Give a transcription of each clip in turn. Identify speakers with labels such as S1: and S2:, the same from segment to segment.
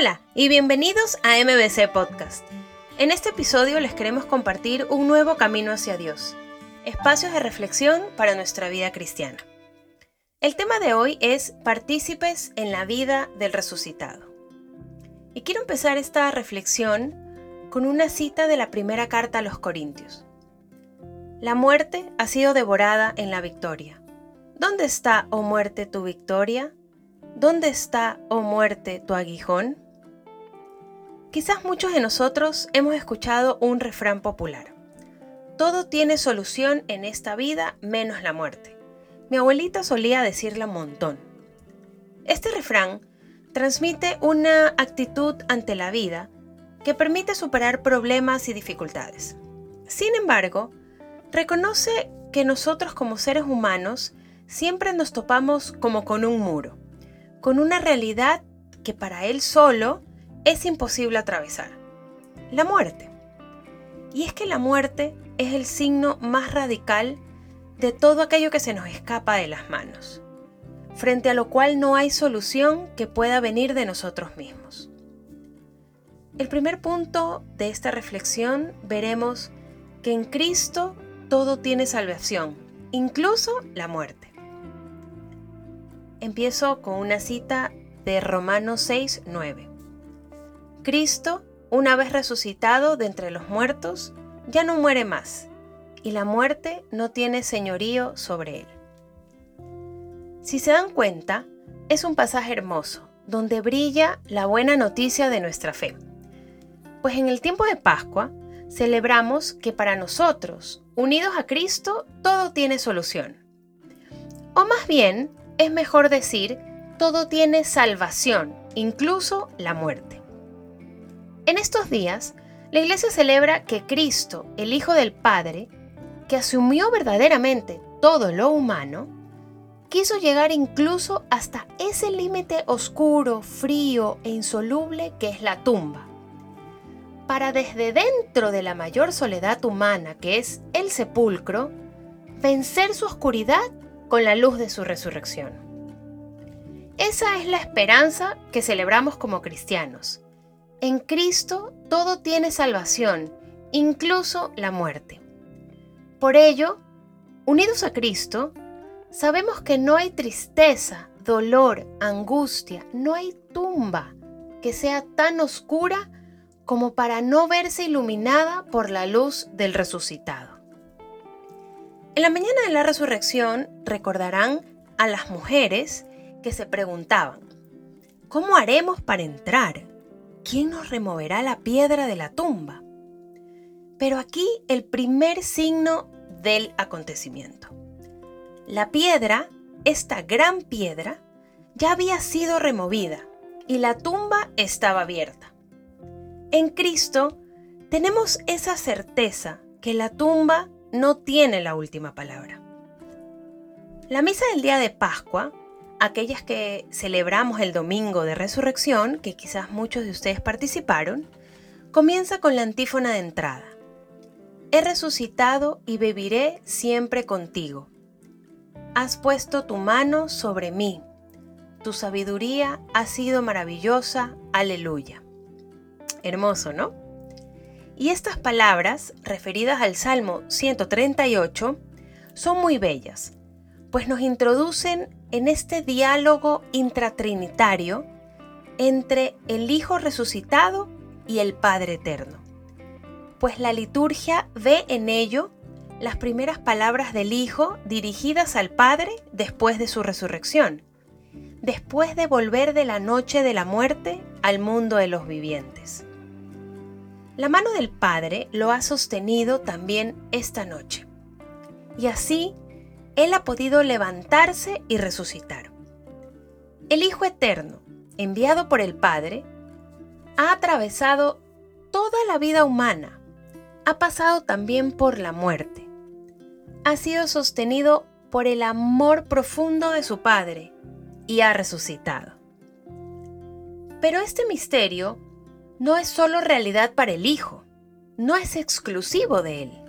S1: Hola y bienvenidos a MBC Podcast. En este episodio les queremos compartir un nuevo camino hacia Dios, espacios de reflexión para nuestra vida cristiana. El tema de hoy es partícipes en la vida del resucitado. Y quiero empezar esta reflexión con una cita de la primera carta a los Corintios. La muerte ha sido devorada en la victoria. ¿Dónde está, oh muerte, tu victoria? ¿Dónde está, oh muerte, tu aguijón? Quizás muchos de nosotros hemos escuchado un refrán popular. Todo tiene solución en esta vida menos la muerte. Mi abuelita solía decirla montón. Este refrán transmite una actitud ante la vida que permite superar problemas y dificultades. Sin embargo, reconoce que nosotros como seres humanos siempre nos topamos como con un muro con una realidad que para él solo es imposible atravesar, la muerte. Y es que la muerte es el signo más radical de todo aquello que se nos escapa de las manos, frente a lo cual no hay solución que pueda venir de nosotros mismos. El primer punto de esta reflexión veremos que en Cristo todo tiene salvación, incluso la muerte. Empiezo con una cita de Romanos 6, 9. Cristo, una vez resucitado de entre los muertos, ya no muere más, y la muerte no tiene señorío sobre él. Si se dan cuenta, es un pasaje hermoso, donde brilla la buena noticia de nuestra fe. Pues en el tiempo de Pascua celebramos que para nosotros, unidos a Cristo, todo tiene solución. O más bien, es mejor decir, todo tiene salvación, incluso la muerte. En estos días, la Iglesia celebra que Cristo, el Hijo del Padre, que asumió verdaderamente todo lo humano, quiso llegar incluso hasta ese límite oscuro, frío e insoluble que es la tumba, para desde dentro de la mayor soledad humana que es el sepulcro, vencer su oscuridad con la luz de su resurrección. Esa es la esperanza que celebramos como cristianos. En Cristo todo tiene salvación, incluso la muerte. Por ello, unidos a Cristo, sabemos que no hay tristeza, dolor, angustia, no hay tumba que sea tan oscura como para no verse iluminada por la luz del resucitado. En la mañana de la resurrección recordarán a las mujeres que se preguntaban, ¿cómo haremos para entrar? ¿Quién nos removerá la piedra de la tumba? Pero aquí el primer signo del acontecimiento. La piedra, esta gran piedra, ya había sido removida y la tumba estaba abierta. En Cristo tenemos esa certeza que la tumba no tiene la última palabra. La misa del día de Pascua, aquellas que celebramos el domingo de resurrección, que quizás muchos de ustedes participaron, comienza con la antífona de entrada. He resucitado y beberé siempre contigo. Has puesto tu mano sobre mí. Tu sabiduría ha sido maravillosa. Aleluya. Hermoso, ¿no? Y estas palabras, referidas al Salmo 138, son muy bellas, pues nos introducen en este diálogo intratrinitario entre el Hijo resucitado y el Padre eterno. Pues la liturgia ve en ello las primeras palabras del Hijo dirigidas al Padre después de su resurrección, después de volver de la noche de la muerte al mundo de los vivientes. La mano del Padre lo ha sostenido también esta noche. Y así, Él ha podido levantarse y resucitar. El Hijo Eterno, enviado por el Padre, ha atravesado toda la vida humana, ha pasado también por la muerte, ha sido sostenido por el amor profundo de su Padre y ha resucitado. Pero este misterio no es solo realidad para el Hijo, no es exclusivo de Él,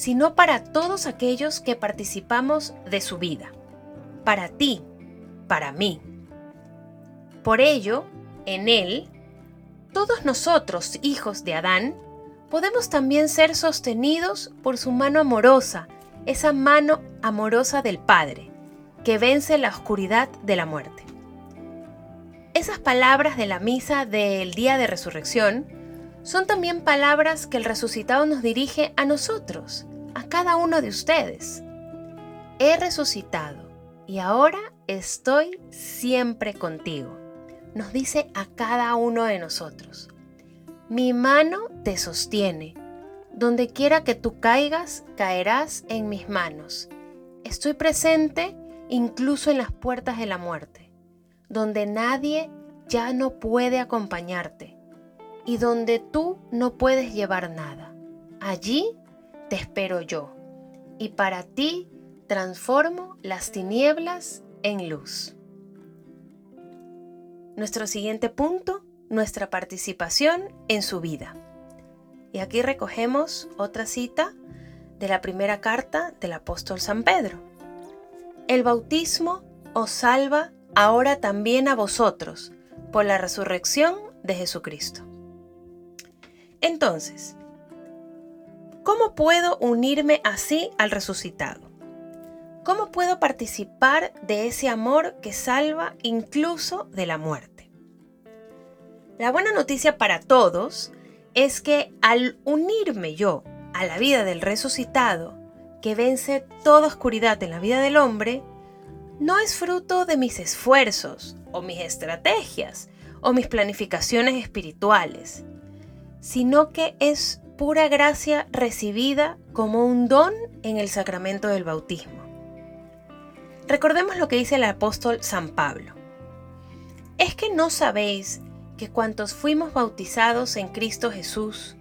S1: sino para todos aquellos que participamos de su vida, para ti, para mí. Por ello, en Él, todos nosotros, hijos de Adán, podemos también ser sostenidos por su mano amorosa, esa mano amorosa del Padre, que vence la oscuridad de la muerte. Esas palabras de la misa del día de resurrección son también palabras que el resucitado nos dirige a nosotros, a cada uno de ustedes. He resucitado y ahora estoy siempre contigo, nos dice a cada uno de nosotros. Mi mano te sostiene. Donde quiera que tú caigas, caerás en mis manos. Estoy presente incluso en las puertas de la muerte, donde nadie ya no puede acompañarte y donde tú no puedes llevar nada. Allí te espero yo y para ti transformo las tinieblas en luz. Nuestro siguiente punto nuestra participación en su vida. Y aquí recogemos otra cita de la primera carta del apóstol San Pedro. El bautismo os salva ahora también a vosotros por la resurrección de Jesucristo. Entonces, ¿cómo puedo unirme así al resucitado? ¿Cómo puedo participar de ese amor que salva incluso de la muerte? La buena noticia para todos es que al unirme yo a la vida del resucitado, que vence toda oscuridad en la vida del hombre, no es fruto de mis esfuerzos o mis estrategias o mis planificaciones espirituales, sino que es pura gracia recibida como un don en el sacramento del bautismo. Recordemos lo que dice el apóstol San Pablo. ¿Es que no sabéis que cuantos fuimos bautizados en Cristo Jesús,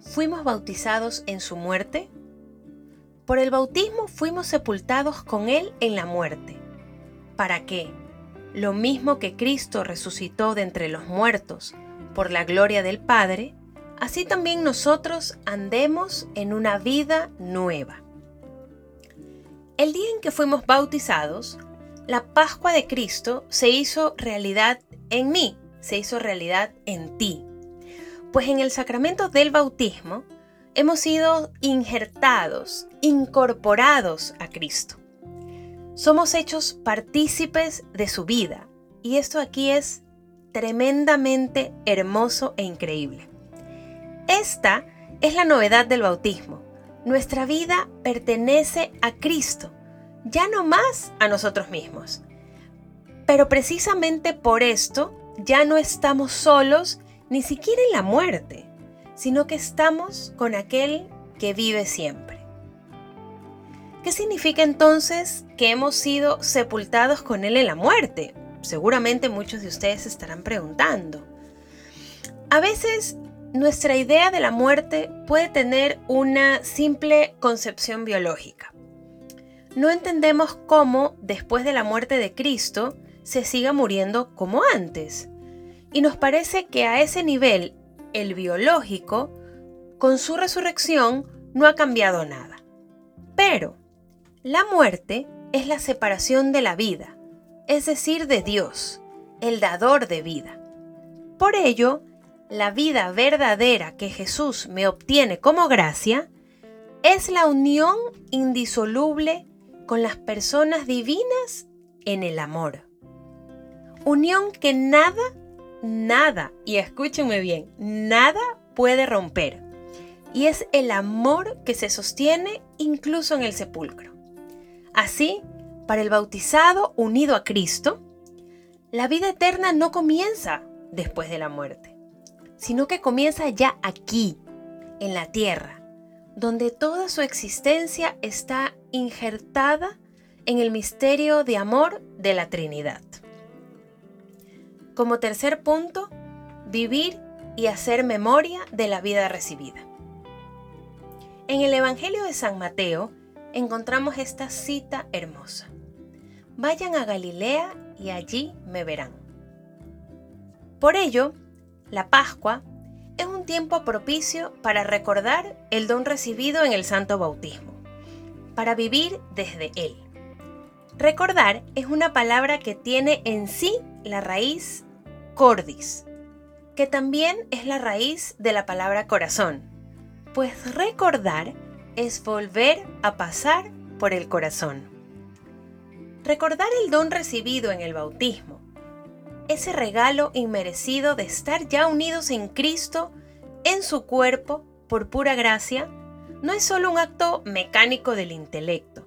S1: fuimos bautizados en su muerte? Por el bautismo fuimos sepultados con Él en la muerte, para que, lo mismo que Cristo resucitó de entre los muertos por la gloria del Padre, así también nosotros andemos en una vida nueva. El día en que fuimos bautizados, la Pascua de Cristo se hizo realidad en mí, se hizo realidad en ti. Pues en el sacramento del bautismo hemos sido injertados, incorporados a Cristo. Somos hechos partícipes de su vida y esto aquí es tremendamente hermoso e increíble. Esta es la novedad del bautismo. Nuestra vida pertenece a Cristo, ya no más a nosotros mismos. Pero precisamente por esto ya no estamos solos ni siquiera en la muerte, sino que estamos con aquel que vive siempre. ¿Qué significa entonces que hemos sido sepultados con Él en la muerte? Seguramente muchos de ustedes estarán preguntando. A veces nuestra idea de la muerte puede tener una simple concepción biológica. No entendemos cómo, después de la muerte de Cristo, se siga muriendo como antes. Y nos parece que a ese nivel, el biológico, con su resurrección, no ha cambiado nada. Pero la muerte es la separación de la vida, es decir, de Dios, el dador de vida. Por ello, la vida verdadera que Jesús me obtiene como gracia es la unión indisoluble con las personas divinas en el amor unión que nada, nada, y escúchenme bien, nada puede romper. Y es el amor que se sostiene incluso en el sepulcro. Así, para el bautizado unido a Cristo, la vida eterna no comienza después de la muerte, sino que comienza ya aquí, en la tierra, donde toda su existencia está injertada en el misterio de amor de la Trinidad. Como tercer punto, vivir y hacer memoria de la vida recibida. En el Evangelio de San Mateo encontramos esta cita hermosa. Vayan a Galilea y allí me verán. Por ello, la Pascua es un tiempo propicio para recordar el don recibido en el Santo Bautismo, para vivir desde él. Recordar es una palabra que tiene en sí la raíz cordis, que también es la raíz de la palabra corazón, pues recordar es volver a pasar por el corazón. Recordar el don recibido en el bautismo, ese regalo inmerecido de estar ya unidos en Cristo, en su cuerpo, por pura gracia, no es solo un acto mecánico del intelecto,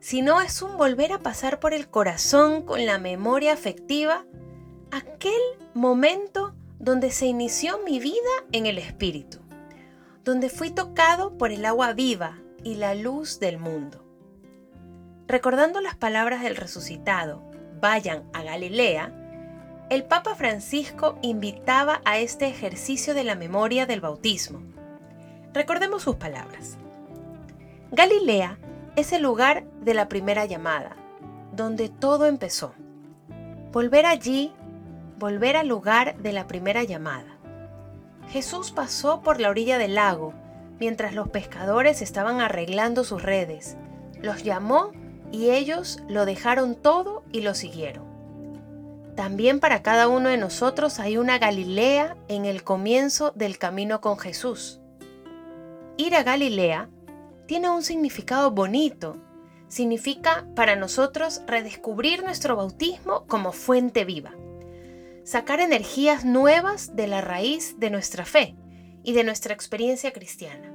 S1: sino es un volver a pasar por el corazón con la memoria afectiva aquel momento donde se inició mi vida en el Espíritu, donde fui tocado por el agua viva y la luz del mundo. Recordando las palabras del resucitado, vayan a Galilea, el Papa Francisco invitaba a este ejercicio de la memoria del bautismo. Recordemos sus palabras. Galilea es el lugar de la primera llamada, donde todo empezó. Volver allí, volver al lugar de la primera llamada. Jesús pasó por la orilla del lago mientras los pescadores estaban arreglando sus redes. Los llamó y ellos lo dejaron todo y lo siguieron. También para cada uno de nosotros hay una Galilea en el comienzo del camino con Jesús. Ir a Galilea tiene un significado bonito. Significa para nosotros redescubrir nuestro bautismo como fuente viva. Sacar energías nuevas de la raíz de nuestra fe y de nuestra experiencia cristiana.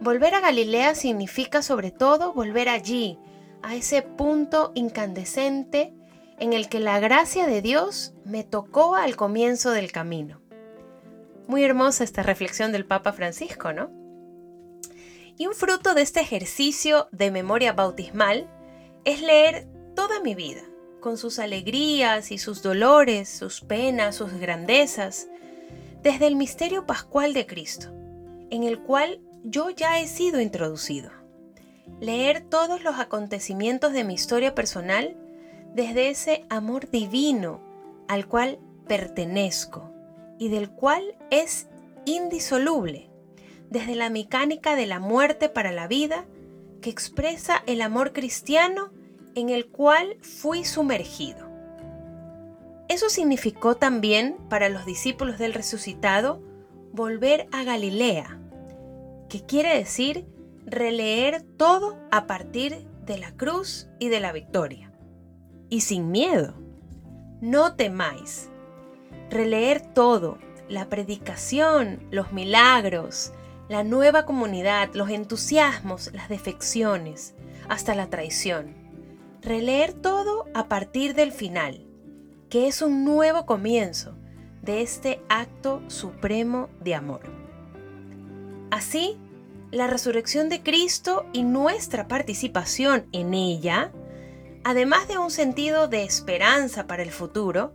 S1: Volver a Galilea significa sobre todo volver allí, a ese punto incandescente en el que la gracia de Dios me tocó al comienzo del camino. Muy hermosa esta reflexión del Papa Francisco, ¿no? Y un fruto de este ejercicio de memoria bautismal es leer toda mi vida, con sus alegrías y sus dolores, sus penas, sus grandezas, desde el misterio pascual de Cristo, en el cual yo ya he sido introducido. Leer todos los acontecimientos de mi historia personal desde ese amor divino al cual pertenezco y del cual es indisoluble, desde la mecánica de la muerte para la vida que expresa el amor cristiano en el cual fui sumergido. Eso significó también para los discípulos del resucitado volver a Galilea, que quiere decir releer todo a partir de la cruz y de la victoria y sin miedo. No temáis. Releer todo, la predicación, los milagros, la nueva comunidad, los entusiasmos, las defecciones, hasta la traición. Releer todo a partir del final, que es un nuevo comienzo de este acto supremo de amor. Así, la resurrección de Cristo y nuestra participación en ella además de un sentido de esperanza para el futuro,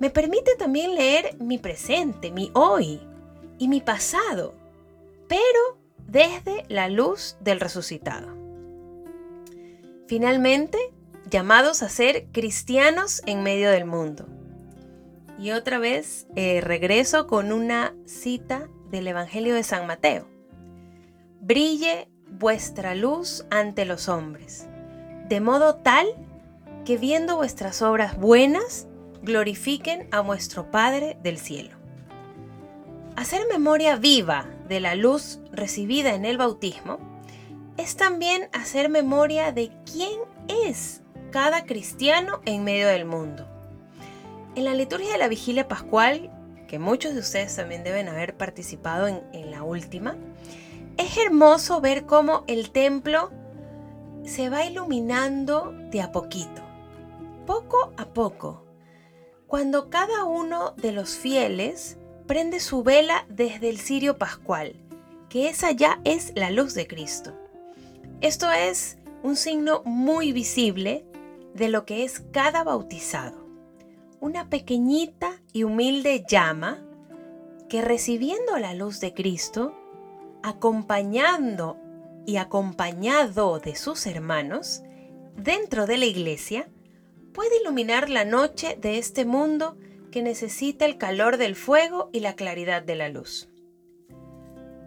S1: me permite también leer mi presente, mi hoy y mi pasado, pero desde la luz del resucitado. Finalmente, llamados a ser cristianos en medio del mundo. Y otra vez eh, regreso con una cita del Evangelio de San Mateo. Brille vuestra luz ante los hombres de modo tal que viendo vuestras obras buenas, glorifiquen a vuestro Padre del cielo. Hacer memoria viva de la luz recibida en el bautismo es también hacer memoria de quién es cada cristiano en medio del mundo. En la liturgia de la vigilia pascual, que muchos de ustedes también deben haber participado en, en la última, es hermoso ver cómo el templo se va iluminando de a poquito, poco a poco, cuando cada uno de los fieles prende su vela desde el cirio pascual, que esa ya es la luz de Cristo. Esto es un signo muy visible de lo que es cada bautizado. Una pequeñita y humilde llama que recibiendo la luz de Cristo, acompañando y acompañado de sus hermanos, dentro de la iglesia, puede iluminar la noche de este mundo que necesita el calor del fuego y la claridad de la luz.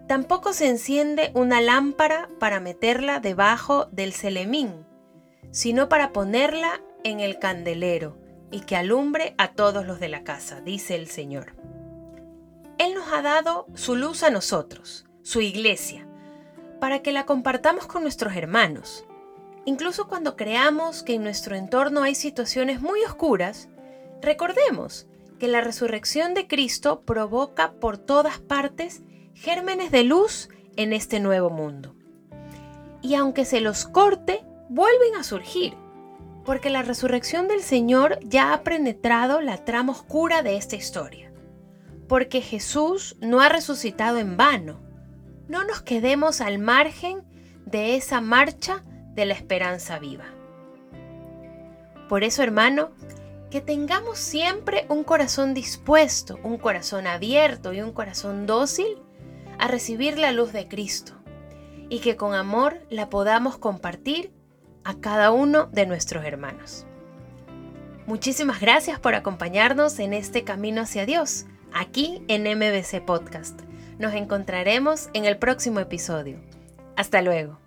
S1: Tampoco se enciende una lámpara para meterla debajo del celemín, sino para ponerla en el candelero, y que alumbre a todos los de la casa, dice el Señor. Él nos ha dado su luz a nosotros, su iglesia, para que la compartamos con nuestros hermanos. Incluso cuando creamos que en nuestro entorno hay situaciones muy oscuras, recordemos que la resurrección de Cristo provoca por todas partes gérmenes de luz en este nuevo mundo. Y aunque se los corte, vuelven a surgir, porque la resurrección del Señor ya ha penetrado la trama oscura de esta historia. Porque Jesús no ha resucitado en vano. No nos quedemos al margen de esa marcha de la esperanza viva. Por eso, hermano, que tengamos siempre un corazón dispuesto, un corazón abierto y un corazón dócil a recibir la luz de Cristo y que con amor la podamos compartir a cada uno de nuestros hermanos. Muchísimas gracias por acompañarnos en este camino hacia Dios, aquí en MBC Podcast. Nos encontraremos en el próximo episodio. Hasta luego.